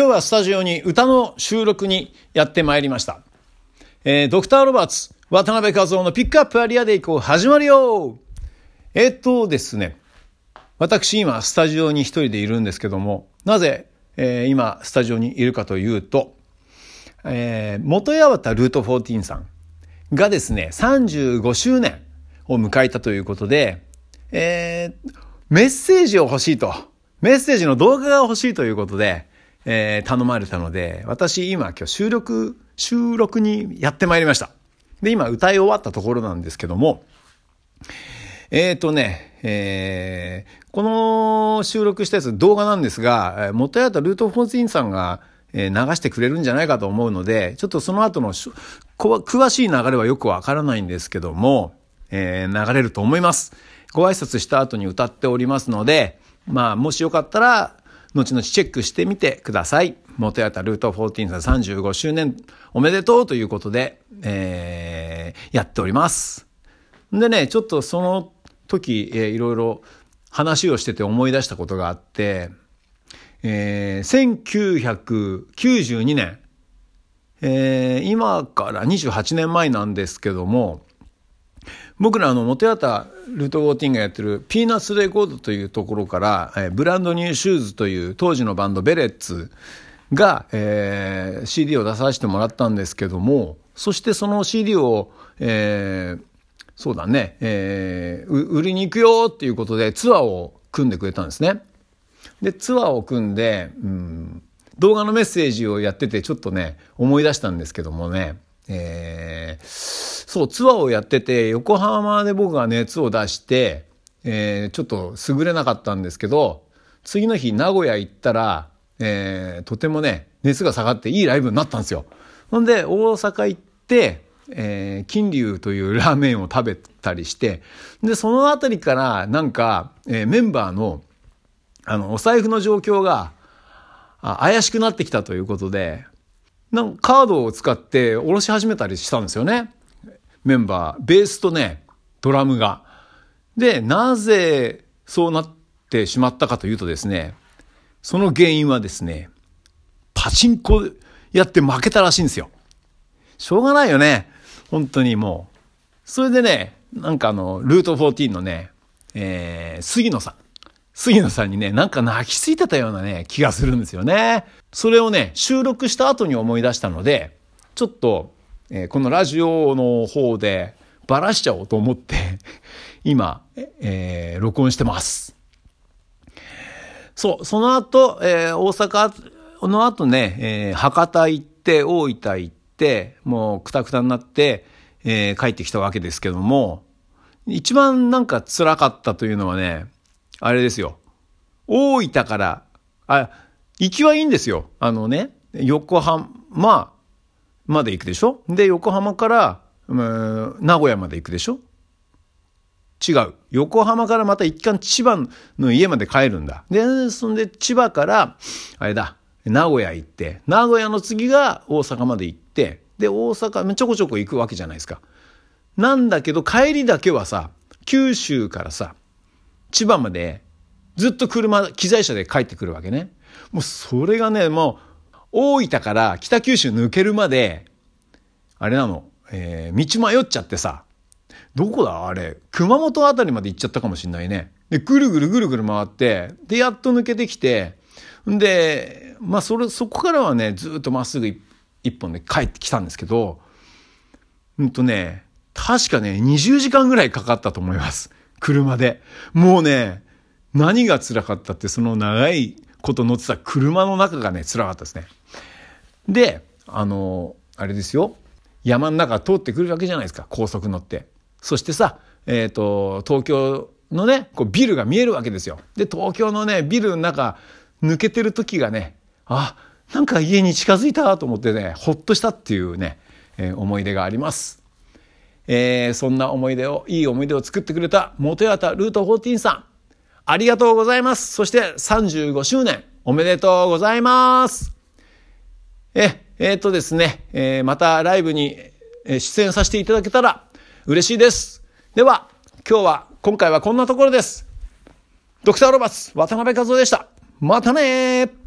今日はスタジオに歌の収録にやってまいりました。えー、ドクターロバーツ、渡辺和夫のピックアップアリアでいこう始まるよえー、っとですね、私今スタジオに一人でいるんですけども、なぜ、えー、今スタジオにいるかというと、えー、元八幡ルート14さんがですね、35周年を迎えたということで、えー、メッセージを欲しいと、メッセージの動画が欲しいということで、えー、頼まれたので、私今今日収録、収録にやってまいりました。で、今歌い終わったところなんですけども、えっ、ー、とね、えー、この収録したやつ動画なんですが、元やったルート14さんが流してくれるんじゃないかと思うので、ちょっとその後の詳しい流れはよくわからないんですけども、えー、流れると思います。ご挨拶した後に歌っておりますので、まあ、もしよかったら、後々チェックしてみてください。元やたルート14さん35周年おめでとうということで、えー、やっております。でね、ちょっとその時、えー、いろいろ話をしてて思い出したことがあって、えー、1992年、えー、今から28年前なんですけども、僕らあの、元タルート・ウォーティンがやってるピーナッツ・レコードというところから、えー、ブランドニューシューズという当時のバンドベレッツが、えー、CD を出させてもらったんですけども、そしてその CD を、えー、そうだね、えー、売りに行くよっていうことでツアーを組んでくれたんですね。で、ツアーを組んで、うん、動画のメッセージをやっててちょっとね、思い出したんですけどもね、えー、そう、ツアーをやってて、横浜で僕が熱を出して、えー、ちょっと優れなかったんですけど、次の日名古屋行ったら、えー、とてもね、熱が下がっていいライブになったんですよ。ほんで、大阪行って、えー、金龍というラーメンを食べたりして、で、そのあたりからなんか、えー、メンバーの、あの、お財布の状況が、怪しくなってきたということで、なんかカードを使って下ろし始めたりしたんですよね。メンバー、ベースとね、ドラムが。で、なぜそうなってしまったかというとですね、その原因はですね、パチンコやって負けたらしいんですよ。しょうがないよね。本当にもう。それでね、なんかあの、ルート14のね、えー、杉野さん。杉野さんにね、なんか泣きついてたようなね、気がするんですよね。それをね、収録した後に思い出したので、ちょっと、えー、このラジオの方でばらしちゃおうと思って 今、えー、録音してます。そう、その後、えー、大阪の後ね、えー、博多行って、大分行って、もうくたくたになって、えー、帰ってきたわけですけども、一番なんか辛かったというのはね、あれですよ。大分から、あ、行きはいいんですよ。あのね、横浜ままで行くでしょ？で、横浜から、名古屋まで行くでしょ？違う。横浜からまた一貫千葉の家まで帰るんだ。で、そんで千葉から、あれだ、名古屋行って、名古屋の次が大阪まで行って、で、大阪、ちょこちょこ行くわけじゃないですか。なんだけど、帰りだけはさ、九州からさ、千葉までずっと車、機材車で帰ってくるわけね。もうそれがね、もう大分から北九州抜けるまで、あれなの、えー、道迷っちゃってさ、どこだ？あれ、熊本あたりまで行っちゃったかもしんないね。で、ぐるぐるぐるぐる回って、で、やっと抜けてきて、んで、まあ、それ、そこからはね、ずっとまっすぐ一本で帰ってきたんですけど、うんとね、確かね、20時間ぐらいかかったと思います。車で。もうね、何が辛かったって、その長いこと乗ってた車の中がね、辛かったですね。で、あの、あれですよ。山の中通ってくるわけじゃないですか、高速乗って。そしてさ、えっ、ー、と、東京のね、こうビルが見えるわけですよ。で、東京のね、ビルの中、抜けてる時がね、あ、なんか家に近づいたと思ってね、ほっとしたっていうね、えー、思い出があります。えー、そんな思い出を、いい思い出を作ってくれた元やたルート14さん、ありがとうございます。そして35周年、おめでとうございます。え、えー、っとですね、えー、またライブに出演させていただけたら嬉しいです。では、今日は、今回はこんなところです。ドクターロバス、渡辺和夫でした。またね